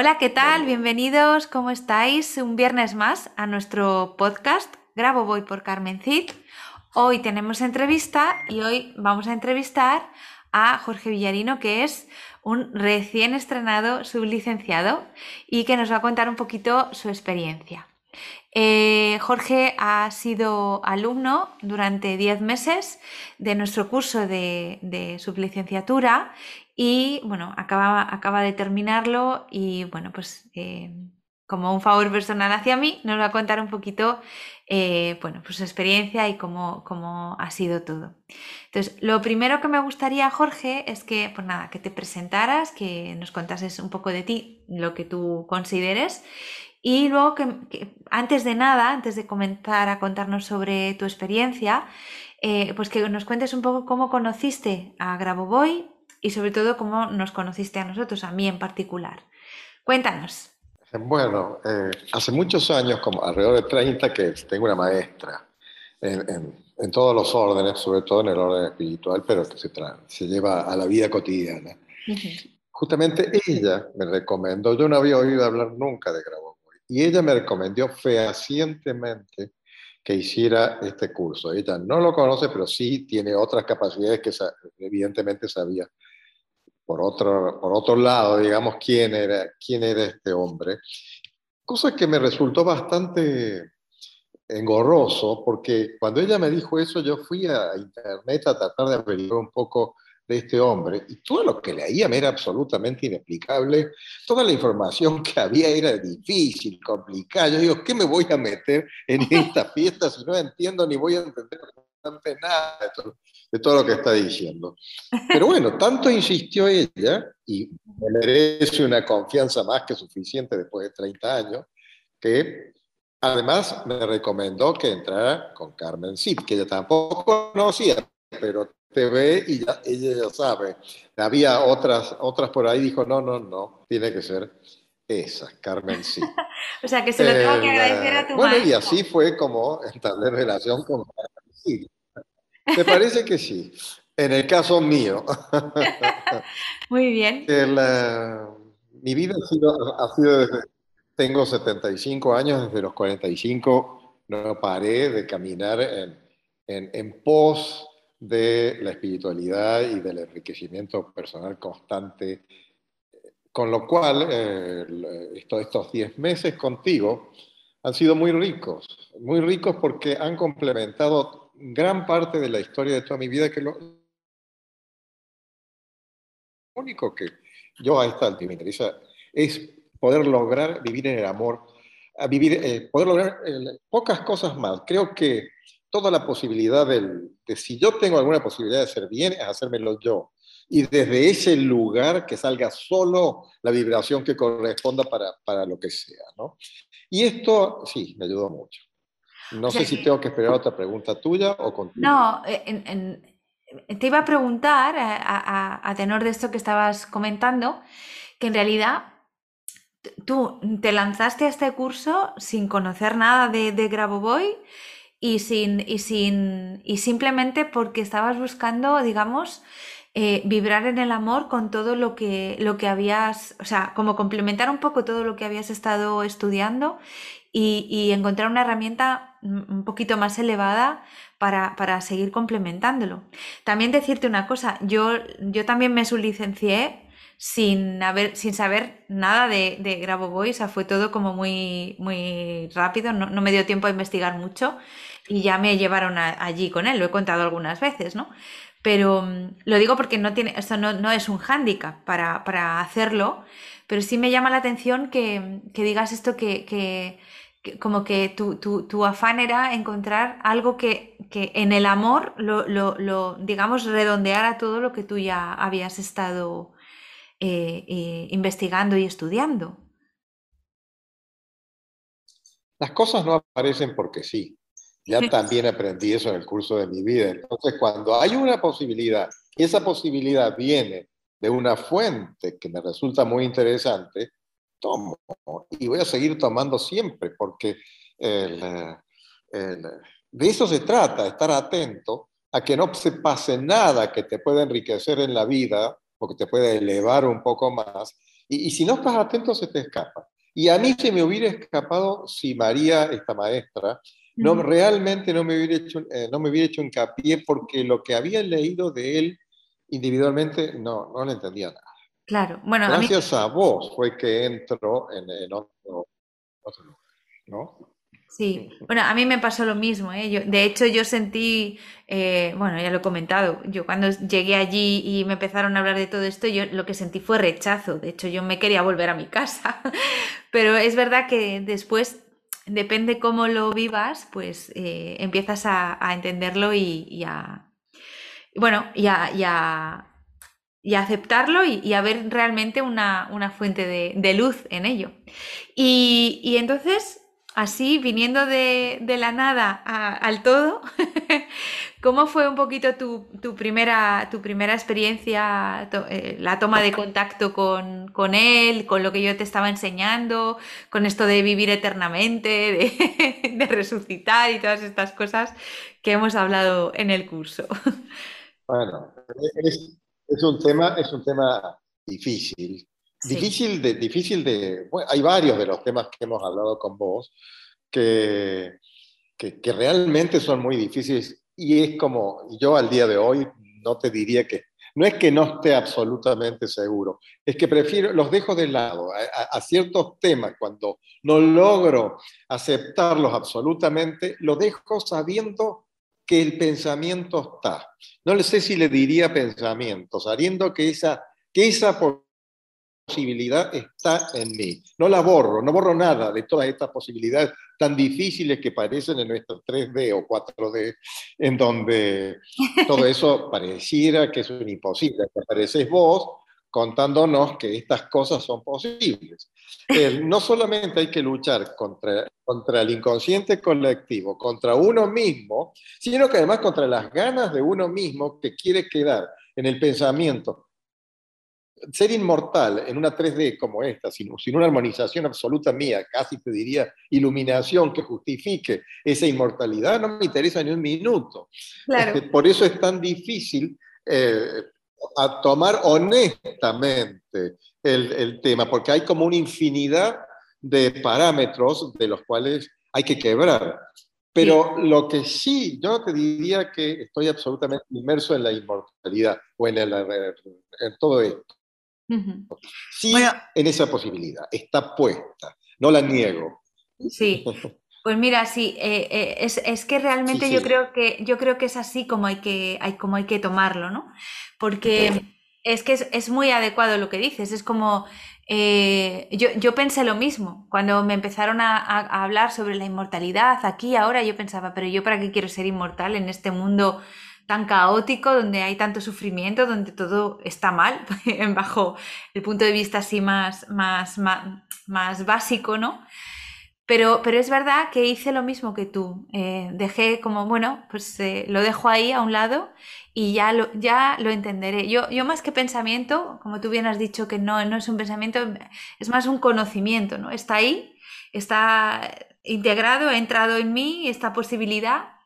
Hola, ¿qué tal? Bienvenidos, ¿cómo estáis? Un viernes más a nuestro podcast Grabo Voy por Carmen Cid. Hoy tenemos entrevista y hoy vamos a entrevistar a Jorge Villarino, que es un recién estrenado sublicenciado y que nos va a contar un poquito su experiencia. Eh, Jorge ha sido alumno durante 10 meses de nuestro curso de, sublicenciatura y bueno, acaba, acaba, de terminarlo y bueno, pues eh, como un favor personal hacia mí, nos va a contar un poquito eh, bueno, pues su experiencia y cómo, cómo, ha sido todo. Entonces, lo primero que me gustaría, Jorge, es que, pues nada, que te presentaras, que nos contases un poco de ti, lo que tú consideres. Y luego que, antes de nada, antes de comenzar a contarnos sobre tu experiencia, eh, pues que nos cuentes un poco cómo conociste a Grabovoi y sobre todo cómo nos conociste a nosotros, a mí en particular. Cuéntanos. Bueno, eh, hace muchos años, como alrededor de 30, que tengo una maestra en, todos los órdenes, sobre todo en el orden espiritual, pero que se, se lleva a la vida cotidiana. Justamente ella me recomendó, yo no había oído hablar nunca de Grabovoi, y ella me recomendó fehacientemente que hiciera este curso. Ella no lo conoce, pero sí tiene otras capacidades que evidentemente sabía por otro, por otro lado, digamos, quién era, quién era este hombre. Cosa que me resultó bastante engorroso, porque cuando ella me dijo eso, yo fui a internet a tratar de averiguar un poco de este hombre, y todo lo que leía me era absolutamente inexplicable, toda la información que había era difícil, complicada, yo digo, ¿qué me voy a meter en esta fiesta si no entiendo ni voy a entender nada de todo, lo que está diciendo. Pero bueno, tanto insistió ella, y me merece una confianza más que suficiente después de 30 años, que además me recomendó que entrara con Carmen Cid, que ella tampoco conocía, pero te ve y ya, ella ya sabe. Había otras, otras por ahí, dijo, no, no, no, tiene que ser esa, Carmen Cid. o sea, que se lo tengo que agradecer a tu Bueno, y así fue como entablé relación con Carmen Cid. Me parece que sí. En el caso mío. Muy bien. mi vida ha sido, ha sido desde, tengo 75 años, desde los 45 no paré de caminar en, en, en pos de la espiritualidad y del enriquecimiento personal constante. Con lo cual, eh, estos 10 meses contigo han sido muy ricos, muy ricos porque han complementado gran parte de la historia de toda mi vida que lo único que yo a esta altura me interesa es poder lograr vivir en el amor, a vivir, eh, poder lograr eh, pocas cosas más. Creo que toda la posibilidad del, de si yo tengo alguna posibilidad de hacer bien, es hacérmelo yo. Y desde ese lugar que salga solo la vibración que corresponda para, para lo que sea. ¿no? Y esto, sí, me ayudó mucho. No sé si tengo que esperar otra pregunta tuya o contigo. No, eh, te iba a preguntar, eh, a, tenor de esto que estabas comentando, que en realidad tú te lanzaste a este curso sin conocer nada de, de Grabovoi y, sin, y, sin, y simplemente porque estabas buscando, digamos, eh, vibrar en el amor con todo lo que, lo que habías, o sea, como complementar un poco todo lo que habías estado estudiando y, encontrar una herramienta un poquito más elevada para, seguir complementándolo. También decirte una cosa, yo, yo también me sublicencié sin, haber, sin saber nada de, de Grabovoi, o sea, fue todo como muy, muy rápido, no, no me dio tiempo a investigar mucho y ya me llevaron allí con él, lo he contado algunas veces, ¿no? Pero mm, lo digo porque no tiene, esto no, no es un hándicap para, para, hacerlo, pero sí me llama la atención que, que digas esto que, como que tu, tu, tu, afán era encontrar algo que, que en el amor lo, lo, lo, digamos, redondeara todo lo que tú ya habías estado eh, eh, investigando y estudiando. Las cosas no aparecen porque sí. Ya también aprendí eso en el curso de mi vida. Entonces, cuando hay una posibilidad, y esa posibilidad viene de una fuente que me resulta muy interesante, tomo y voy a seguir tomando siempre, porque de eso se trata, estar atento a que no se pase nada que te pueda enriquecer en la vida o que te pueda elevar un poco más. Y, y si no estás atento, se te escapa. Y a mí se me hubiera escapado si María, esta maestra, no, realmente no me, hubiera hecho, eh, no me hubiera hecho hincapié porque lo que había leído de él individualmente no, no le entendía nada. Claro, bueno, Gracias a, vos fue que entró en, otro, ¿no? Sí, bueno, a mí me pasó lo mismo. ¿eh? Yo, de hecho, yo sentí, eh, bueno, ya lo he comentado, yo cuando llegué allí y me empezaron a hablar de todo esto, yo lo que sentí fue rechazo. De hecho, yo me quería volver a mi casa. Pero es verdad que después depende cómo lo vivas, pues eh, empiezas a, entenderlo y, a, bueno, y a, aceptarlo y, a ver realmente una, fuente de, luz en ello. Y, entonces, así, viniendo de, la nada al todo, ¿cómo fue un poquito tu, primera, tu primera experiencia, eh, la toma de contacto con, con, él, con lo que yo te estaba enseñando, con esto de vivir eternamente, de, resucitar y todas estas cosas que hemos hablado en el curso? Bueno, es, un, tema, es un tema difícil. Difícil de, difícil de, hay varios de los temas que hemos hablado con vos que, que, que realmente son muy difíciles y es como, yo al día de hoy no te diría que, no es que no esté absolutamente seguro, es que prefiero, los dejo de lado a, ciertos temas, cuando no logro aceptarlos absolutamente, los dejo sabiendo que el pensamiento está. No le sé si le diría pensamiento, sabiendo que esa, que esa posibilidad está en mí. No la borro, no borro nada de todas estas posibilidades tan difíciles que parecen en nuestro 3D o 4D, en donde todo eso pareciera que es un imposible. Que apareces vos contándonos que estas cosas son posibles. no solamente hay que luchar contra, contra el inconsciente colectivo, contra uno mismo, sino que además contra las ganas de uno mismo que quiere quedar en el pensamiento ser inmortal en una 3D como esta, sin, sin, una armonización absoluta mía, casi te diría iluminación que justifique esa inmortalidad, no me interesa ni un minuto. Este, por eso es tan difícil eh, a tomar honestamente el, el, tema, porque hay como una infinidad de parámetros de los cuales hay que quebrar. Pero lo que sí, yo te diría que estoy absolutamente inmerso en la inmortalidad o en, el, en todo esto. Sí, en esa posibilidad, está puesta, no la niego. Sí, pues mira, sí, eh, eh, es, es, que realmente yo creo que yo creo que es así como hay que, hay, como hay que tomarlo, ¿no? Porque es que es, es, muy adecuado lo que dices, es como eh, yo, yo, pensé lo mismo, cuando me empezaron a, hablar sobre la inmortalidad aquí, ahora yo pensaba, pero yo para qué quiero ser inmortal en este mundo tan caótico, donde hay tanto sufrimiento, donde todo está mal, bajo el punto de vista así más, más, más, básico, ¿no? Pero, pero es verdad que hice lo mismo que tú. Eh, dejé como, bueno, pues eh, lo dejo ahí a un lado y ya lo, ya lo entenderé. Yo, yo más que pensamiento, como tú bien has dicho que no, no es un pensamiento, es más un conocimiento, ¿no? Está ahí, está integrado, ha entrado en mí esta posibilidad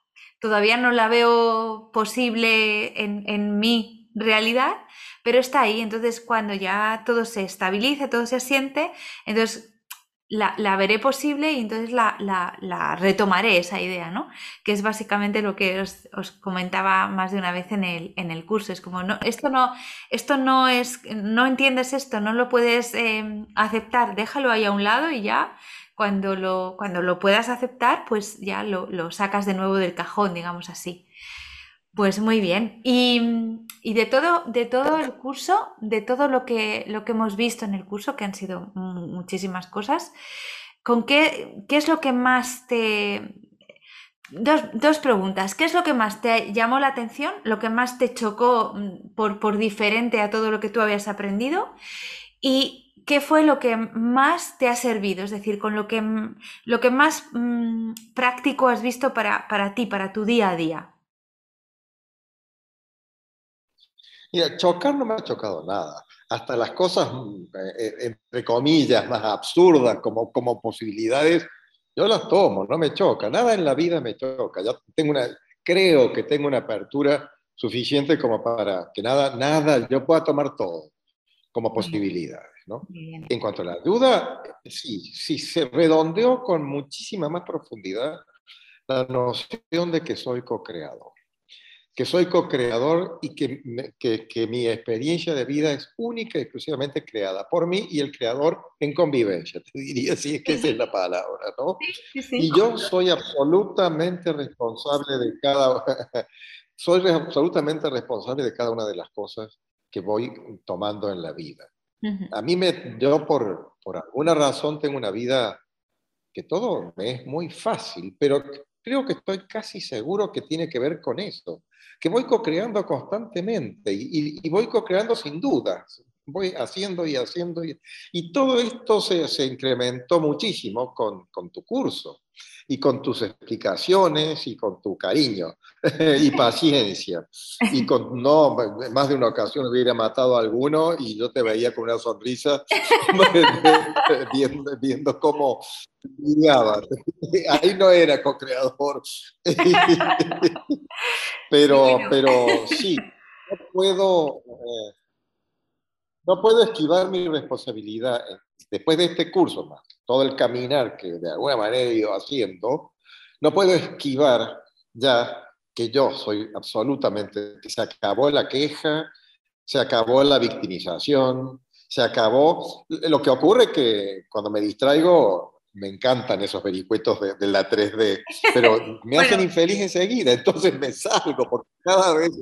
todavía no la veo posible en, mi realidad, pero está ahí. Entonces, cuando ya todo se estabilice, todo se asiente, entonces la, veré posible y entonces la, retomaré esa idea, ¿no? Que es básicamente lo que os, comentaba más de una vez en el, en el, curso. Es como, no, esto no, esto no es, no entiendes esto, no lo puedes em, aceptar, déjalo ahí a un lado y ya cuando lo, cuando lo puedas aceptar, pues ya lo, lo sacas de nuevo del cajón, digamos así. Pues muy bien. Y, de todo, de todo el curso, de todo lo que, lo que hemos visto en el curso, que han sido muchísimas cosas, ¿con qué, qué es lo que más te... Dos, preguntas. ¿Qué es lo que más te llamó la atención? ¿Lo que más te chocó mm, por, por diferente a todo lo que tú habías aprendido? ¿Y qué fue lo que más te ha servido? Es decir, con lo que, lo que más mm, práctico has visto para, para ti, para tu día a día. Mira, chocar no me ha chocado nada. Hasta las cosas, mm, eh, eh, entre comillas, más absurdas como, como posibilidades, yo las tomo, no me choca. Nada en la vida me choca. Ya tengo una, creo que tengo una apertura suficiente como para que nada, nada, yo pueda tomar todo como posibilidades. ¿no? En cuanto a la duda, sí, sí, se redondeó con muchísima más profundidad la noción de que soy co-creador que soy co-creador y que, que, mi experiencia de vida es única y exclusivamente creada por mí y el creador en convivencia, te diría, si es que esa es la palabra, ¿no? Y yo soy absolutamente responsable de cada, soy absolutamente responsable de cada una de las cosas que voy tomando en la vida. A mí me, yo por, por alguna razón tengo una vida que todo me es muy fácil, pero creo que estoy casi seguro que tiene que ver con eso que voy co-creando constantemente y, voy co-creando sin dudas. Voy haciendo y haciendo. Y, todo esto se, se incrementó muchísimo con, con, tu curso y con tus explicaciones y con tu cariño y paciencia. Y con, no, más de una ocasión hubiera matado a alguno y yo te veía con una sonrisa viendo, viendo cómo Ahí no era co-creador. pero, pero sí, no puedo, eh, no puedo esquivar mi responsabilidad eh, después de este curso más, todo el caminar que de alguna manera he ido haciendo, no puedo esquivar ya que yo soy absolutamente, que se acabó la queja, se acabó la victimización, se acabó. Lo que ocurre que cuando me distraigo me encantan esos vericuetos de, la 3D, pero me hacen infeliz enseguida, entonces me salgo, porque cada vez,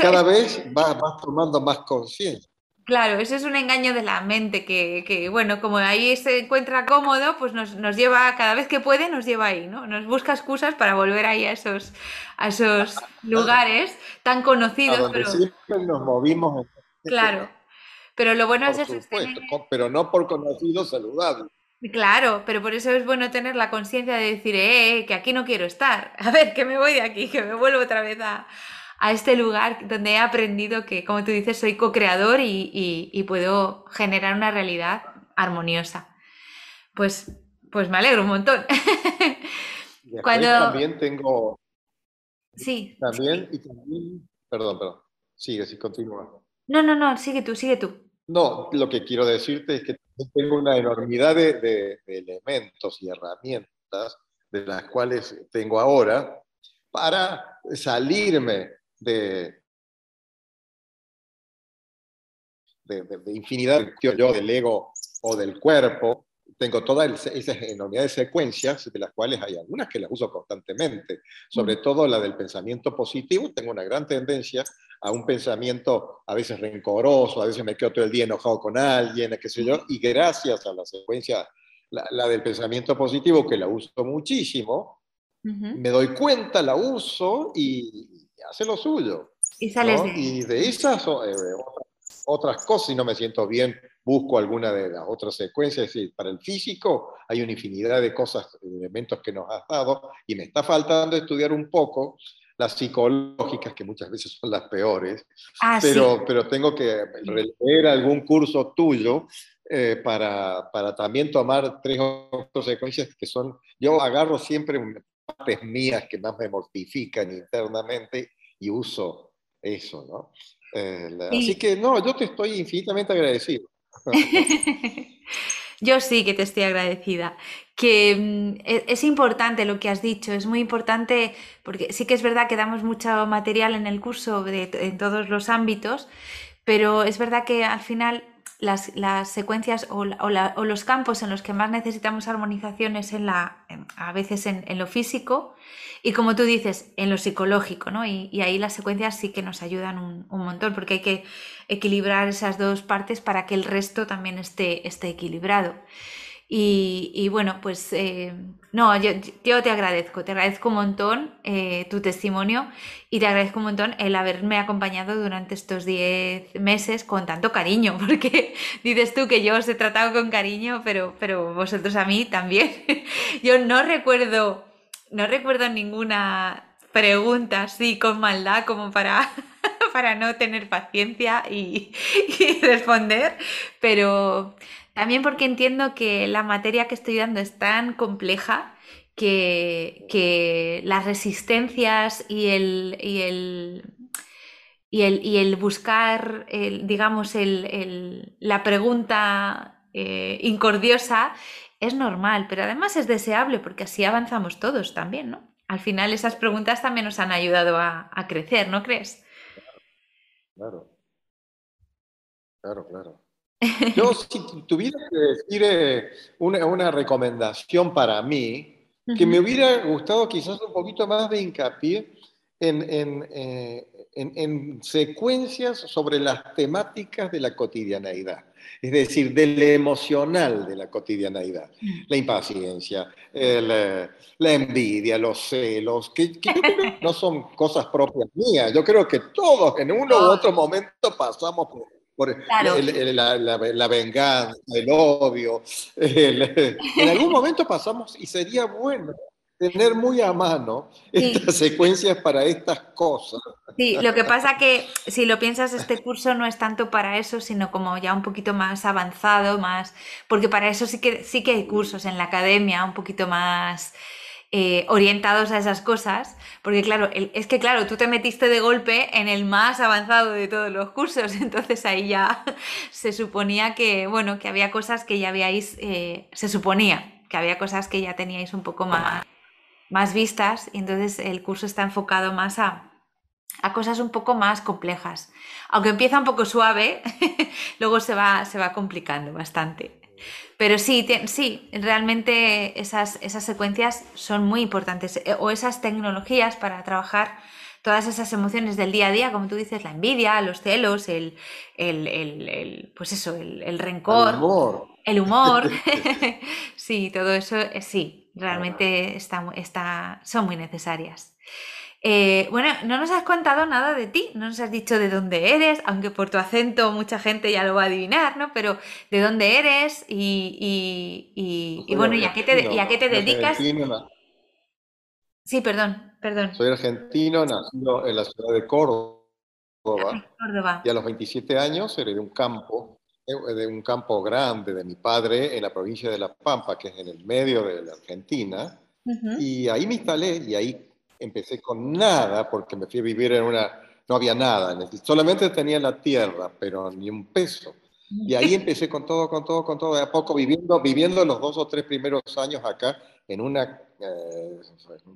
cada vez vas, tomando más conciencia. Claro, eso es un engaño de la mente que, bueno, como ahí se encuentra cómodo, pues nos, lleva, cada vez que puede, nos lleva ahí, ¿no? Nos busca excusas para volver ahí a esos, a esos lugares tan conocidos. pero siempre nos movimos. Claro. Pero lo bueno es eso. Pero no por conocido saludable. Claro, pero por eso es bueno tener la conciencia de decir, eh, eh, que aquí no quiero estar. A ver, que me voy de aquí, que me vuelvo otra vez a, este lugar donde he aprendido que, como tú dices, soy co-creador y, puedo generar una realidad armoniosa. Pues, pues me alegro un montón. Cuando... También tengo... Sí. También, y también... Perdón, perdón. Sigue, sí, continúa. No, no, no, sigue tú, sigue tú. No, lo que quiero decirte es que tengo una enormidad de, elementos y herramientas de las cuales tengo ahora para salirme de, de, infinidad de yo del ego o del cuerpo. Tengo toda esa enormidad de secuencias, de las cuales hay algunas que las uso constantemente, sobre todo la del pensamiento positivo. Tengo una gran tendencia a un pensamiento a veces rencoroso, a veces me quedo todo el día enojado con alguien, qué sé yo, y gracias a la secuencia, la, del pensamiento positivo, que la uso muchísimo, me doy cuenta, la uso y, hace lo suyo. Y sales de... Y de esas eh, otras cosas, si no me siento bien, busco alguna de las otras secuencias. Es decir, para el físico hay una infinidad de cosas, elementos que nos has dado, y me está faltando estudiar un poco las psicológicas, que muchas veces son las peores, ah, pero, pero tengo que releer algún curso tuyo eh, para, para, también tomar tres o cuatro secuencias que son, yo agarro siempre mías que más me mortifican internamente y uso eso, ¿no? Eh, así que no, yo te estoy infinitamente agradecido. Yo sí que te estoy agradecida. Que mm, e, es importante lo que has dicho, es muy importante porque sí que es verdad que damos mucho material en el curso en todos los ámbitos, pero es verdad que al final las, secuencias o, los campos en los que más necesitamos armonización es en la, a veces en, lo físico y como tú dices, en lo psicológico, ¿no? Y, ahí las secuencias sí que nos ayudan un, montón porque hay que equilibrar esas dos partes para que el resto también esté, esté equilibrado. Y, bueno, pues eh, no, yo, te agradezco, te agradezco un montón eh, tu testimonio y te agradezco un montón el haberme acompañado durante estos 10 meses con tanto cariño, porque dices tú que yo os he tratado con cariño, pero, pero vosotros a mí también. yo no recuerdo, no recuerdo ninguna pregunta así con maldad como para para no tener paciencia y, y responder, pero también porque entiendo que la materia que estoy dando es tan compleja que, las resistencias y el, y el, buscar, digamos, la pregunta eh, incordiosa es normal, pero además es deseable porque así avanzamos todos también, ¿no? Al final esas preguntas también nos han ayudado a, a crecer, ¿no crees? Claro, claro, claro. Yo, si tuviera que decir eh, una, recomendación para mí, que me hubiera gustado quizás un poquito más de hincapié eh, en, en, secuencias sobre las temáticas de la cotidianeidad, es decir, del emocional de la cotidianeidad, mm. la impaciencia, eh, la envidia, los celos, que, no son cosas propias mías, yo creo que todos en uno u otro momento pasamos por por la, venganza, el odio. en algún momento pasamos y sería bueno tener muy a mano estas secuencias para estas cosas. Sí, lo que pasa que si lo piensas, este curso no es tanto para eso, sino como ya un poquito más avanzado, más, porque para eso sí que, sí que hay cursos en la academia un poquito más eh, orientados a esas cosas, porque claro, es que claro, tú te metiste de golpe en el más avanzado de todos los cursos, entonces ahí ya se suponía que, bueno, que había cosas que ya habíais, eh, se suponía que había cosas que ya teníais un poco más, más vistas, y entonces el curso está enfocado más a, a cosas un poco más complejas. Aunque empieza un poco suave, luego se va, se va complicando bastante. Pero sí, sí, realmente esas, esas secuencias son muy importantes. Eh, o esas tecnologías para trabajar todas esas emociones del día a día, como tú dices, la envidia, los celos, el, pues eso, el, rencor, el humor, el humor. sí, todo eso, eh, sí, realmente está, está, son muy necesarias. Eh, bueno, no nos has contado nada de ti, no nos has dicho de dónde eres, aunque por tu acento mucha gente ya lo va a adivinar, ¿no? Pero de dónde eres y, bueno, ¿y a qué te, a qué te dedicas? Sí, perdón, perdón. Soy argentino, nacido en la ciudad de Córdoba. Córdoba. Y a los 27 años heredé un campo, eh, de un campo grande de mi padre en la provincia de La Pampa, que es en el medio de la Argentina. Y ahí me instalé y ahí empecé con nada porque me fui a vivir en una, no había nada, solamente tenía la tierra, pero ni un peso. Y ahí empecé con todo, con todo, con todo, de a poco viviendo, viviendo los dos o tres primeros años acá en una eh,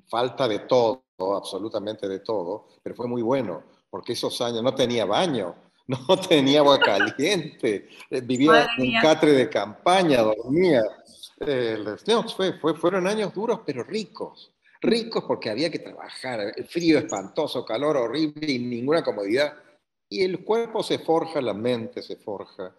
falta de todo, absolutamente de todo, pero fue muy bueno, porque esos años no tenía baño, no tenía agua caliente, eh, vivía en un catre de campaña, dormía. Eh, fue, fue, fueron años duros, pero ricos ricos porque había que trabajar, el frío espantoso, calor horrible y ninguna comodidad. Y el cuerpo se forja, la mente se forja.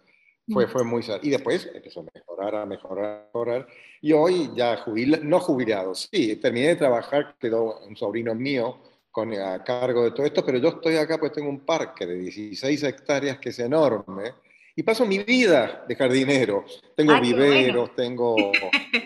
Fue, fue muy... Y después empezó a mejorar, a mejorar, a mejorar. Y hoy ya no jubilado, sí, terminé de trabajar, quedó un sobrino mío con, a cargo de todo esto, pero yo estoy acá pues tengo un parque de 16 hectáreas que es enorme y paso mi vida de jardinero. Tengo viveros, tengo...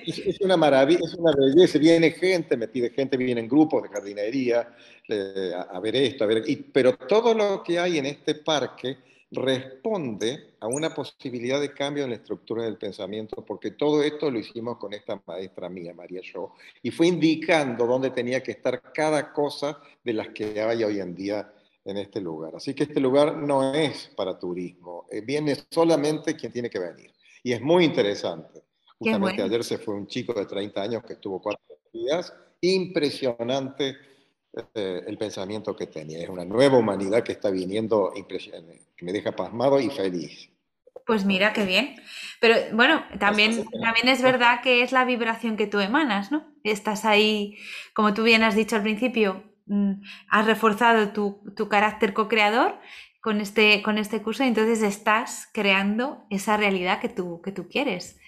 Es, una maravilla, es una belleza. Viene gente, me pide gente, vienen grupos de jardinería eh, a, ver esto, a ver... pero todo lo que hay en este parque responde a una posibilidad de cambio en la estructura del pensamiento, porque todo esto lo hicimos con esta maestra mía, María Shaw, y fue indicando dónde tenía que estar cada cosa de las que hay hoy en día en este lugar. Así que este lugar no es para turismo, eh, viene solamente quien tiene que venir. y es muy interesante. Justamente ayer se fue un chico de 30 años que estuvo cuatro días, impresionante eh, el pensamiento que tenía. Es una nueva humanidad que está viniendo, que me deja pasmado y feliz. Pues mira, qué bien. Pero bueno, también, también es verdad que es la vibración que tú emanas, ¿no? Estás ahí, como tú bien has dicho al principio, has reforzado tu, tu carácter co-creador con este, con este curso y entonces estás creando esa realidad que tú, que tú quieres.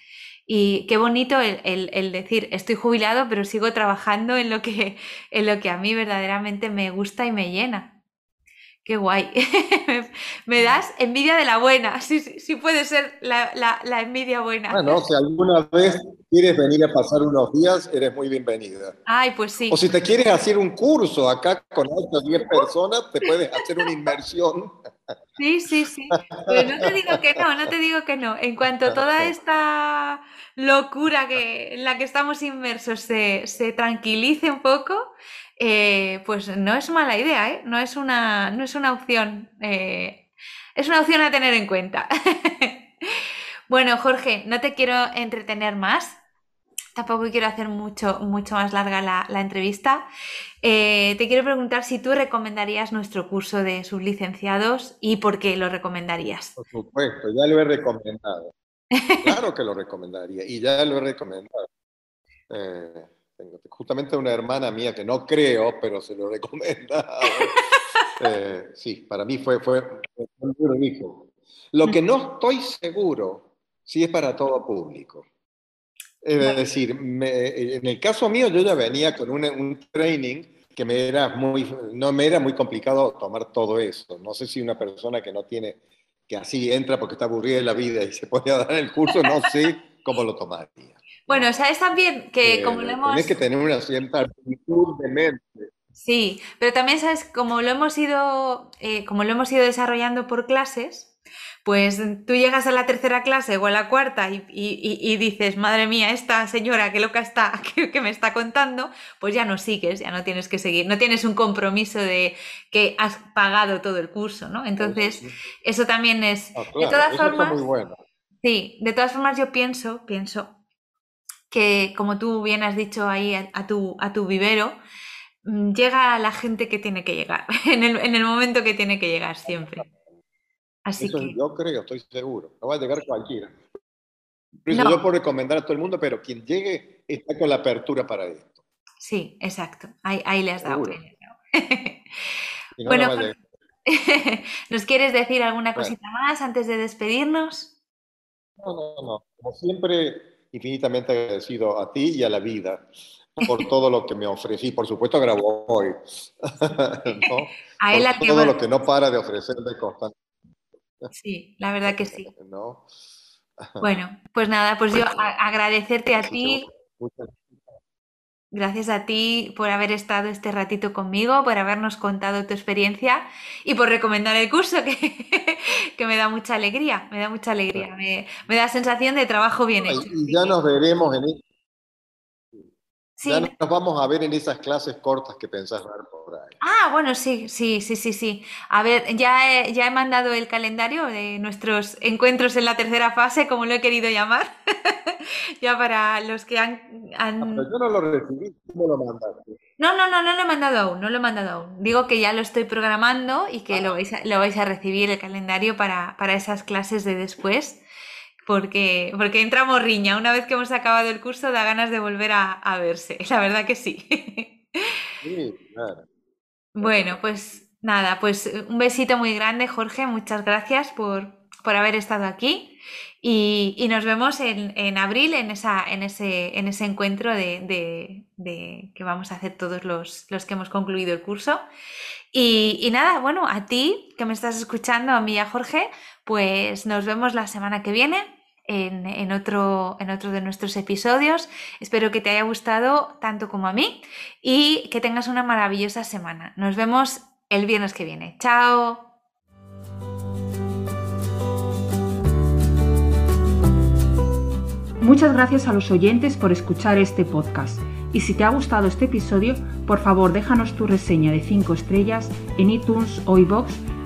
Y qué bonito el, decir, estoy jubilado, pero sigo trabajando en lo, que, en lo que a mí verdaderamente me gusta y me llena. Qué guay. me das envidia de la buena, si sí, puede ser la, envidia buena. Bueno, si alguna vez quieres venir a pasar unos días, eres muy bienvenida. Ay, pues sí. O si te quieres hacer un curso acá con otras 10 personas, te puedes hacer una inversión. Sí, sí, sí. No te digo que no, no te digo que no. En cuanto toda esta locura que, en la que estamos inmersos se, se tranquilice un poco, eh, pues no es mala idea, ¿eh? no, es una, no es una opción, eh, es una opción a tener en cuenta. bueno, Jorge, no te quiero entretener más, tampoco quiero hacer mucho, mucho más larga la, entrevista. te quiero preguntar si tú recomendarías nuestro curso de sublicenciados y por qué lo recomendarías. Por supuesto, ya lo he recomendado. Claro que lo recomendaría y ya lo he recomendado. Tengo justamente una hermana mía que no creo, pero se lo recomienda. Eh, sí, para mí fue, fue, un duro hijo. Lo que no estoy seguro si es para todo público. Es decir, en el caso mío yo ya venía con un, un training que me era muy, no me era muy complicado tomar todo eso. No sé si una persona que no tiene, que así entra porque está aburrida en la vida y se pone a dar el curso, no sé cómo lo tomaría. Bueno, sabes también que como lo hemos... Tienes que tener una cierta actitud de mente. Sí, pero también sabes, como lo hemos ido, eh, como lo hemos ido desarrollando por clases, pues tú llegas a la tercera clase o a la cuarta y, dices, madre mía, esta señora qué loca está, que, me está contando, pues ya no sigues, ya no tienes que seguir, no tienes un compromiso de que has pagado todo el curso, ¿no? Entonces, eso también es... Ah, de todas formas, muy bueno. Sí, de todas formas yo pienso, pienso que, como tú bien has dicho ahí a, tu, a tu vivero, mm, llega a la gente que tiene que llegar, en el, en el momento que tiene que llegar siempre. Así que... Yo creo, estoy seguro. No va a llegar cualquiera. No. Yo puedo recomendar a todo el mundo, pero quien llegue está con la apertura para esto. Sí, exacto. Ahí, ahí le has dado. bueno, ¿nos quieres decir alguna cosita más antes de despedirnos? No, no, no. Como siempre, infinitamente agradecido a ti y a la vida por todo lo que me ofrecí. Por supuesto, grabó hoy. A él por todo lo que no para de ofrecerme constantemente. Sí, la verdad que sí. Bueno, pues nada, pues yo agradecerte a ti. Gracias a ti por haber estado este ratito conmigo, por habernos contado tu experiencia y por recomendar el curso, que, que me da mucha alegría, me da mucha alegría, me, me da sensación de trabajo bien hecho. Y ya nos veremos en, ya nos vamos a ver en esas clases cortas que pensás dar por ahí. Ah, bueno, sí, sí, sí, sí, sí. A ver, ya he, ya he mandado el calendario de nuestros encuentros en la tercera fase, como lo he querido llamar, ya para los que han... Ah, yo no lo recibí, ¿cómo lo mandaste? No, no, no, no lo he mandado aún, no lo he mandado aún. Digo que ya lo estoy programando y que lo, vais a, lo vais a recibir el calendario para, para esas clases de después porque, porque entramos riña. Una vez que hemos acabado el curso da ganas de volver a, verse, la verdad que sí. Sí, claro. Bueno, pues nada, pues un besito muy grande, Jorge. Muchas gracias por, haber estado aquí. Y, nos vemos en, abril en, esa, en, ese, en ese encuentro de, que vamos a hacer todos los, los que hemos concluido el curso. Y, y, nada, bueno, a ti que me estás escuchando, a mí y a Jorge, pues nos vemos la semana que viene en, otro, en otro de nuestros episodios. Espero que te haya gustado tanto como a mí y que tengas una maravillosa semana. Nos vemos el viernes que viene. Chao. Muchas gracias a los oyentes por escuchar este podcast. Y si te ha gustado este episodio, por favor déjanos tu reseña de 5 estrellas en iTunes o iBox